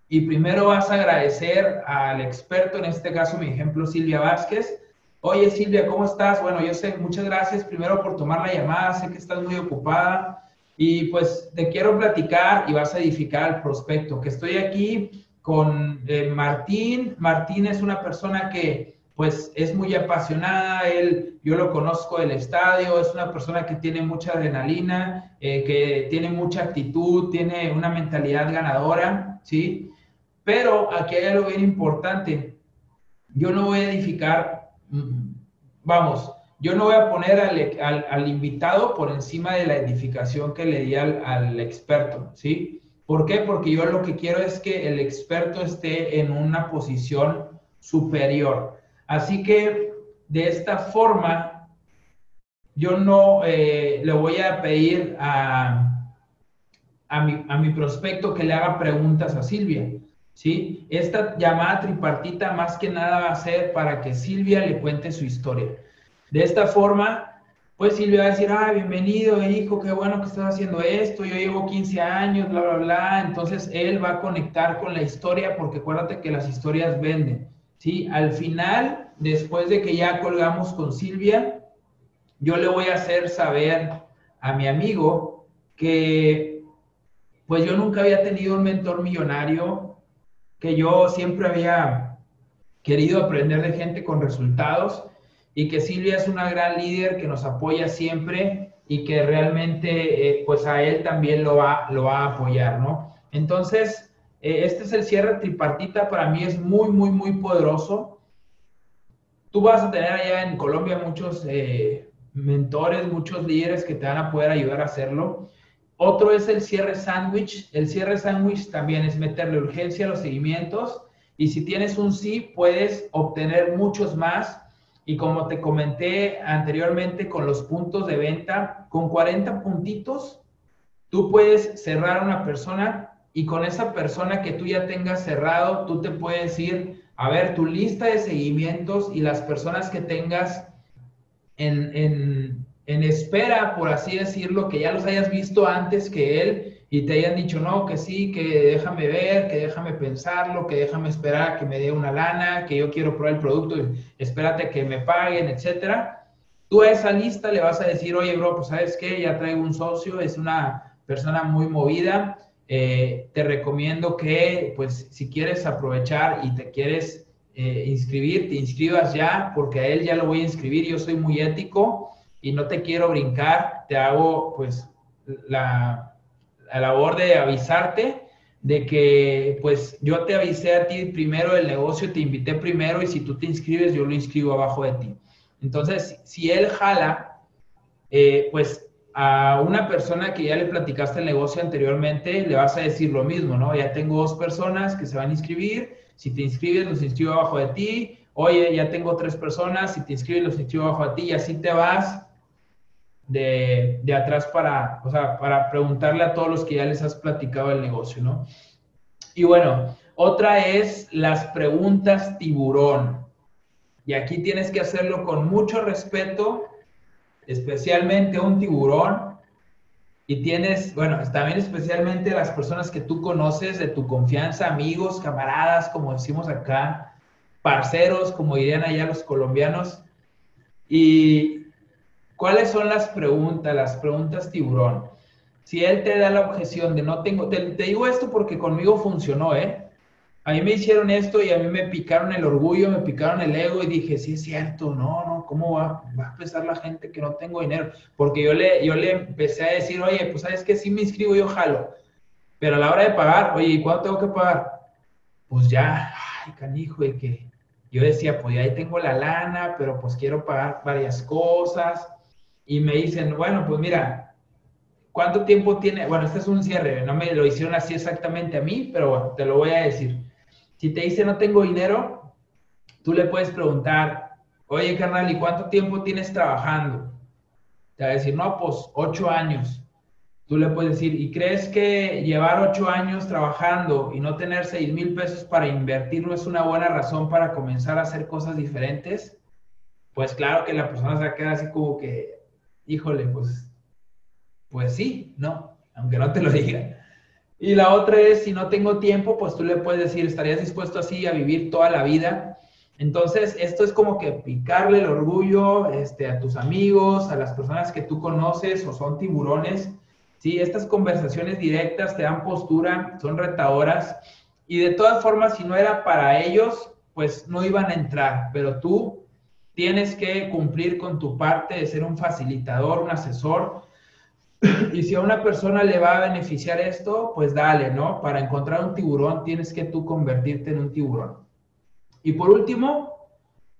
y primero vas a agradecer al experto, en este caso mi ejemplo Silvia Vázquez. Oye Silvia, ¿cómo estás? Bueno, yo sé, muchas gracias primero por tomar la llamada, sé que estás muy ocupada y pues te quiero platicar y vas a edificar al prospecto, que estoy aquí con eh, Martín. Martín es una persona que pues es muy apasionada, él, yo lo conozco del estadio, es una persona que tiene mucha adrenalina, eh, que tiene mucha actitud, tiene una mentalidad ganadora, ¿sí? Pero aquí hay algo bien importante, yo no voy a edificar, vamos, yo no voy a poner al, invitado por encima de la edificación que le di al, al experto, ¿sí? ¿Por qué? Porque yo lo que quiero es que el experto esté en una posición superior. Así que de esta forma, yo no eh, le voy a pedir a, a, mi, a mi prospecto que le haga preguntas a Silvia. ¿Sí? Esta llamada tripartita más que nada va a ser para que Silvia le cuente su historia. De esta forma, pues Silvia va a decir, ah, bienvenido, hijo, qué bueno que estás haciendo esto, yo llevo 15 años, bla, bla, bla. Entonces él va a conectar con la historia porque acuérdate que las historias venden. ¿sí? Al final, después de que ya colgamos con Silvia, yo le voy a hacer saber a mi amigo que pues yo nunca había tenido un mentor millonario, que yo siempre había querido aprender de gente con resultados y que Silvia es una gran líder que nos apoya siempre y que realmente eh, pues a él también lo va, lo va a apoyar, ¿no? Entonces, eh, este es el cierre tripartita, para mí es muy, muy, muy poderoso. Tú vas a tener allá en Colombia muchos eh, mentores, muchos líderes que te van a poder ayudar a hacerlo. Otro es el cierre sándwich. El cierre sándwich también es meterle urgencia a los seguimientos y si tienes un sí, puedes obtener muchos más. Y como te comenté anteriormente con los puntos de venta, con 40 puntitos, tú puedes cerrar a una persona y con esa persona que tú ya tengas cerrado, tú te puedes ir a ver tu lista de seguimientos y las personas que tengas en, espera, por así decirlo, que ya los hayas visto antes que él y te hayan dicho, no, que sí, que déjame ver, que déjame pensarlo, que déjame esperar a que me dé una lana, que yo quiero probar el producto, espérate que me paguen, etcétera. Tú a esa lista le vas a decir, oye, bro, pues sabes qué, ya traigo un socio, es una persona muy movida, eh, te recomiendo que, pues, si quieres aprovechar y te quieres eh, inscribir, te inscribas ya, porque a él ya lo voy a inscribir. Yo soy muy ético y no te quiero brincar. Te hago, pues, la, la labor de avisarte de que, pues, yo te avisé a ti primero del negocio, te invité primero y si tú te inscribes, yo lo inscribo abajo de ti. Entonces, si él jala, eh, pues a una persona que ya le platicaste el negocio anteriormente, le vas a decir lo mismo, ¿no? Ya tengo dos personas que se van a inscribir, si te inscribes, los inscribo abajo de ti, oye, ya tengo tres personas, si te inscribes, los inscribo abajo de ti, y así te vas de, de atrás para, o sea, para preguntarle a todos los que ya les has platicado el negocio, ¿no? Y bueno, otra es las preguntas tiburón. Y aquí tienes que hacerlo con mucho respeto especialmente un tiburón, y tienes, bueno, también especialmente las personas que tú conoces de tu confianza, amigos, camaradas, como decimos acá, parceros, como dirían allá los colombianos. ¿Y cuáles son las preguntas, las preguntas tiburón? Si él te da la objeción de no tengo, te, digo esto porque conmigo funcionó, ¿eh? a mí me hicieron esto y a mí me picaron el orgullo, me picaron el ego y dije, sí es cierto, no, no, ¿cómo va, a pensar la gente que no tengo dinero? Porque yo le, yo le empecé a decir, oye, pues sabes que sí me inscribo, yo jalo, pero a la hora de pagar, oye, ¿y cuánto tengo que pagar? Pues ya, ay, canijo, de que yo decía, pues ya ahí tengo la lana, pero pues quiero pagar varias cosas. Y me dicen, bueno, pues mira, ¿cuánto tiempo tiene? Bueno, este es un cierre, no me lo hicieron así exactamente a mí, pero bueno, te lo voy a decir si te dice no tengo dinero, tú le puedes preguntar, oye carnal, ¿y cuánto tiempo tienes trabajando? Te va a decir, no, pues ocho años. Tú le puedes decir, ¿y crees que llevar ocho años trabajando y no tener seis mil pesos para invertir no es una buena razón para comenzar a hacer cosas diferentes? Pues claro que la persona se va a quedar así como que, híjole, pues Pues sí, no, aunque no te lo diga. Y la otra es, si no tengo tiempo, pues tú le puedes decir, ¿estarías dispuesto así a vivir toda la vida? Entonces, esto es como que picarle el orgullo este, a tus amigos, a las personas que tú conoces o son tiburones. Sí, estas conversaciones directas te dan postura, son retadoras y de todas formas, si no era para ellos, pues no iban a entrar, pero tú tienes que cumplir con tu parte de ser un facilitador, un asesor. Y si a una persona le va a beneficiar esto, pues dale, ¿no? Para encontrar un tiburón tienes que tú convertirte en un tiburón. Y por último,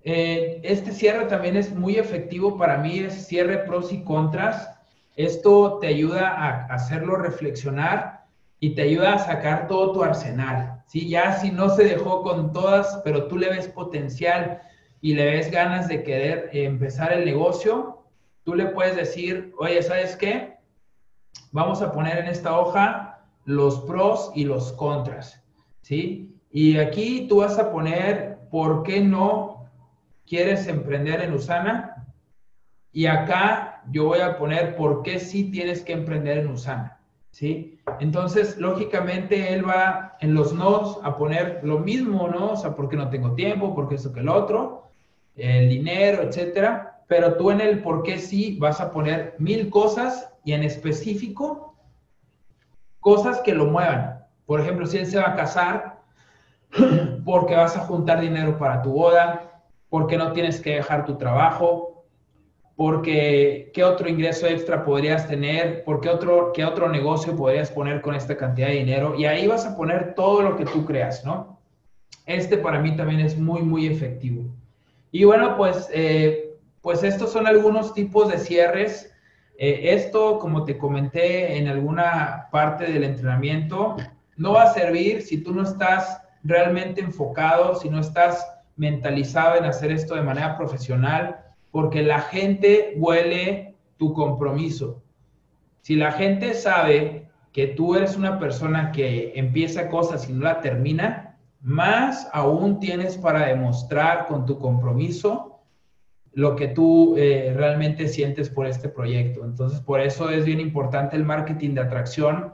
eh, este cierre también es muy efectivo para mí, es cierre pros y contras. Esto te ayuda a hacerlo reflexionar y te ayuda a sacar todo tu arsenal. ¿sí? Ya si no se dejó con todas, pero tú le ves potencial y le ves ganas de querer empezar el negocio, tú le puedes decir, oye, ¿sabes qué? Vamos a poner en esta hoja los pros y los contras, ¿sí? Y aquí tú vas a poner ¿por qué no quieres emprender en Usana? Y acá yo voy a poner por qué sí tienes que emprender en Usana. ¿Sí? Entonces, lógicamente, él va en los nos a poner lo mismo, ¿no? O sea, porque no tengo tiempo, porque eso que el otro, el dinero, etcétera. Pero tú en el por qué sí vas a poner mil cosas y en específico, cosas que lo muevan. Por ejemplo, si él se va a casar, porque vas a juntar dinero para tu boda, porque no tienes que dejar tu trabajo, porque qué otro ingreso extra podrías tener, porque otro, qué otro negocio podrías poner con esta cantidad de dinero. Y ahí vas a poner todo lo que tú creas, ¿no? Este para mí también es muy, muy efectivo. Y bueno, pues, eh, pues estos son algunos tipos de cierres. Eh, esto, como te comenté en alguna parte del entrenamiento, no va a servir si tú no estás realmente enfocado, si no estás mentalizado en hacer esto de manera profesional, porque la gente huele tu compromiso. Si la gente sabe que tú eres una persona que empieza cosas y no la termina, más aún tienes para demostrar con tu compromiso lo que tú eh, realmente sientes por este proyecto. Entonces, por eso es bien importante el marketing de atracción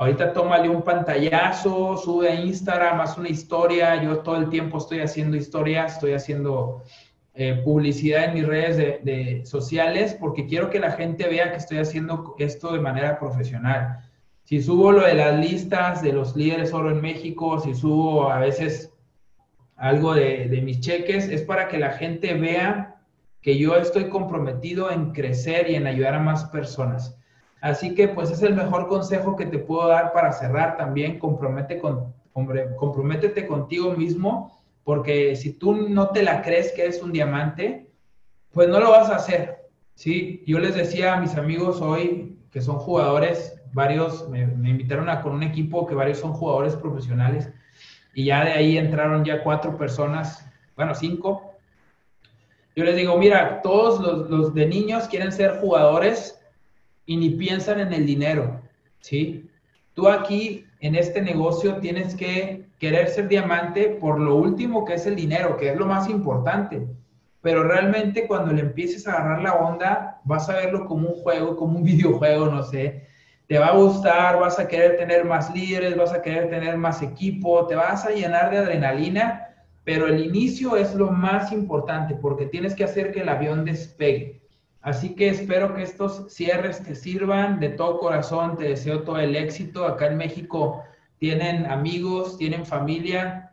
Ahorita tómale un pantallazo, sube a Instagram, haz una historia. Yo todo el tiempo estoy haciendo historias, estoy haciendo eh, publicidad en mis redes de, sociales porque quiero que la gente vea que estoy haciendo esto de manera profesional. Si subo lo de las listas de los líderes oro en México, si subo a veces algo de, mis cheques, es para que la gente vea que yo estoy comprometido en crecer y en ayudar a más personas. Así que pues es el mejor consejo que te puedo dar para cerrar también. Compromete con, comprométete contigo mismo, porque si tú no te la crees que eres un diamante, pues no lo vas a hacer. Sí, yo les decía a mis amigos hoy que son jugadores, varios me, invitaron a con un equipo que varios son jugadores profesionales y ya de ahí entraron ya cuatro personas, bueno, cinco. Yo les digo, mira, todos los, los de niños quieren ser jugadores y ni piensan en el dinero, ¿sí? Tú aquí en este negocio tienes que querer ser diamante por lo último que es el dinero, que es lo más importante. Pero realmente cuando le empieces a agarrar la onda, vas a verlo como un juego, como un videojuego, no sé. Te va a gustar, vas a querer tener más líderes, vas a querer tener más equipo, te vas a llenar de adrenalina, pero el inicio es lo más importante porque tienes que hacer que el avión despegue. Así que espero que estos cierres te sirvan. De todo corazón te deseo todo el éxito. Acá en México tienen amigos, tienen familia.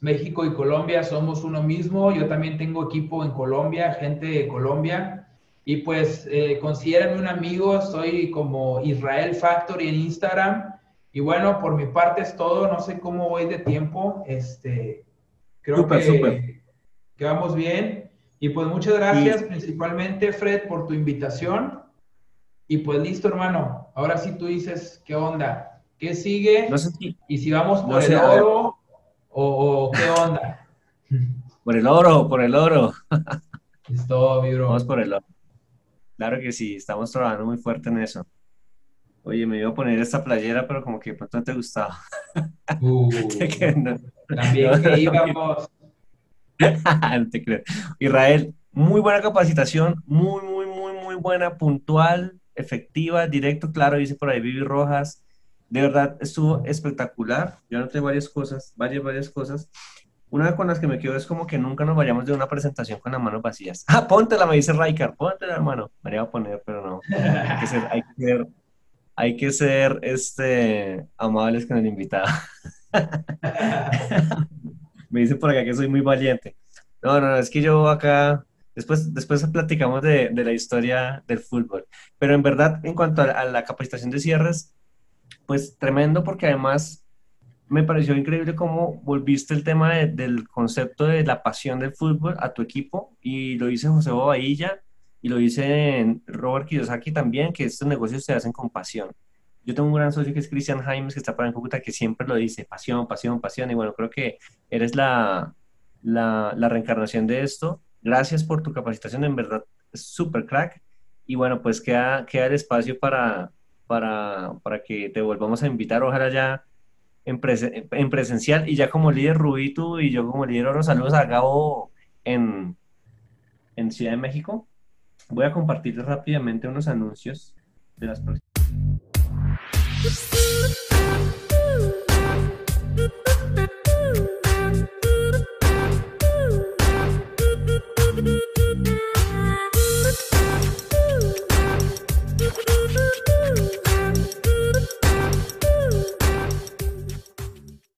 México y Colombia somos uno mismo. Yo también tengo equipo en Colombia, gente de Colombia. Y pues eh, considérenme un amigo. Soy como Israel Factory en Instagram. Y bueno, por mi parte es todo. No sé cómo voy de tiempo. Este, creo que, que vamos bien. Y pues muchas gracias principalmente, Fred, por tu invitación. Y pues listo, hermano. Ahora sí tú dices, ¿qué onda? ¿Qué sigue? Y si vamos por el oro o, qué onda. Por el oro, por el oro. Listo, mi bro. Vamos por el oro. Claro que sí, estamos trabajando muy fuerte en eso. Oye, me iba a poner esta playera, pero como que pronto no te gustaba. Uh, también que íbamos. Israel, muy buena capacitación, muy, muy, muy, muy buena, puntual, efectiva, directo, claro, dice por ahí Vivi Rojas. De verdad, estuvo espectacular. Yo anoté varias cosas, varias, varias cosas. Una con las que me quedo es como que nunca nos vayamos de una presentación con las manos vacías. Ah, póntela, me dice Raikar, póntela, hermano. Me iba a poner, pero no. Hay que ser, hay que ser, hay que ser este, amables con el invitado. me dice por acá que soy muy valiente. No, no, es que yo acá, después, después platicamos de, de la historia del fútbol. Pero en verdad, en cuanto a, a la capacitación de cierres, pues tremendo porque además me pareció increíble cómo volviste el tema del concepto de la pasión del fútbol a tu equipo y lo dice José Bobadilla y lo dice Robert Kiyosaki también, que estos negocios se hacen con pasión. Yo tengo un gran socio que es Cristian Jaimes, que está para en Cúcuta, que siempre lo dice, pasión, pasión, pasión. Y bueno, creo que eres la, la, la reencarnación de esto. Gracias por tu capacitación, en verdad, es súper crack. Y bueno, pues queda, queda el espacio para, para, para que te volvamos a invitar. Ojalá ya en, presencial y ya como líder Rubito y yo como líder Oro, saludos a Gabo en, en Ciudad de México. Voy a compartirles rápidamente unos anuncios de las próximas.